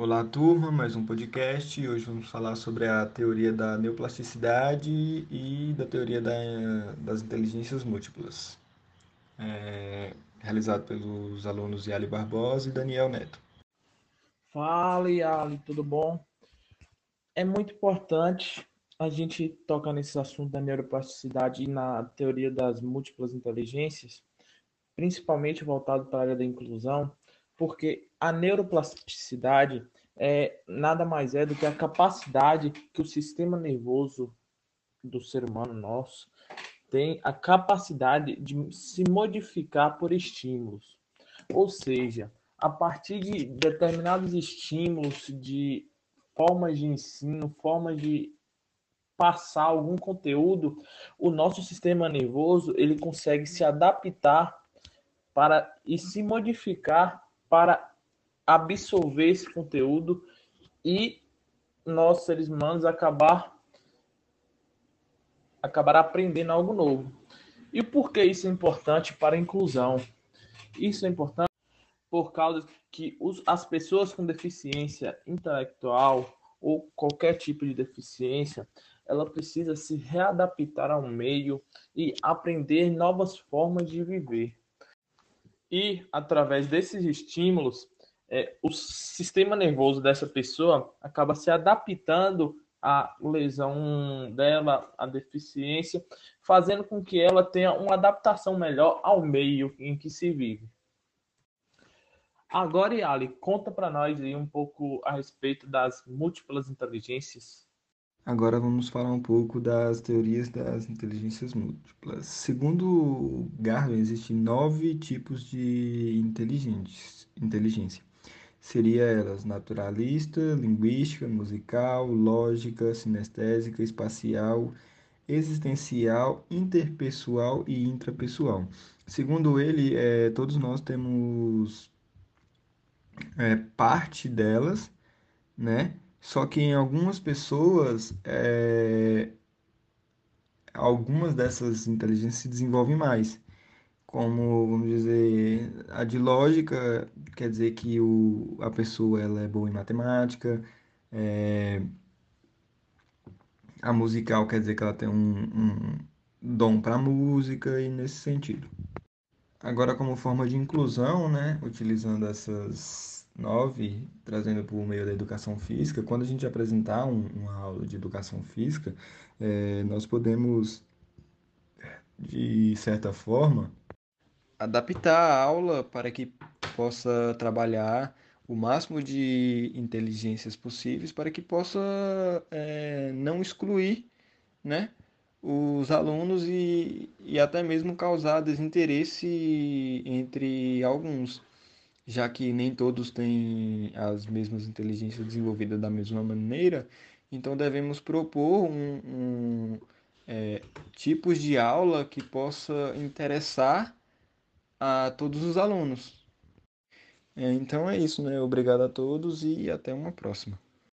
Olá, turma, mais um podcast. Hoje vamos falar sobre a teoria da neoplasticidade e da teoria da, das inteligências múltiplas, é, realizado pelos alunos Yali Barbosa e Daniel Neto. Fala, Yali, tudo bom? É muito importante a gente tocar nesse assunto da neuroplasticidade e na teoria das múltiplas inteligências, principalmente voltado para a área da inclusão, porque a neuroplasticidade é nada mais é do que a capacidade que o sistema nervoso do ser humano nosso tem a capacidade de se modificar por estímulos. Ou seja, a partir de determinados estímulos, de formas de ensino, formas de passar algum conteúdo, o nosso sistema nervoso ele consegue se adaptar para e se modificar para absorver esse conteúdo e nós seres humanos acabar acabar aprendendo algo novo. E por que isso é importante para a inclusão? Isso é importante por causa que os, as pessoas com deficiência intelectual ou qualquer tipo de deficiência, ela precisa se readaptar ao meio e aprender novas formas de viver. E através desses estímulos, é, o sistema nervoso dessa pessoa acaba se adaptando à lesão dela, à deficiência, fazendo com que ela tenha uma adaptação melhor ao meio em que se vive. Agora, Yali, conta para nós aí um pouco a respeito das múltiplas inteligências. Agora vamos falar um pouco das teorias das inteligências múltiplas. Segundo Garvin, existem nove tipos de inteligência. Seria elas naturalista, linguística, musical, lógica, sinestésica, espacial, existencial, interpessoal e intrapessoal. Segundo ele, é, todos nós temos é, parte delas, né? Só que em algumas pessoas, é, algumas dessas inteligências se desenvolvem mais. Como, vamos dizer, a de lógica quer dizer que o, a pessoa ela é boa em matemática, é, a musical quer dizer que ela tem um, um dom para música e nesse sentido. Agora, como forma de inclusão, né, utilizando essas 9, trazendo por meio da educação física, quando a gente apresentar um, uma aula de educação física, é, nós podemos, de certa forma, adaptar a aula para que possa trabalhar o máximo de inteligências possíveis para que possa é, não excluir né, os alunos e, e até mesmo causar desinteresse entre alguns já que nem todos têm as mesmas inteligências desenvolvidas da mesma maneira, então devemos propor um, um é, tipos de aula que possa interessar a todos os alunos. É, então é isso, né? Obrigado a todos e até uma próxima.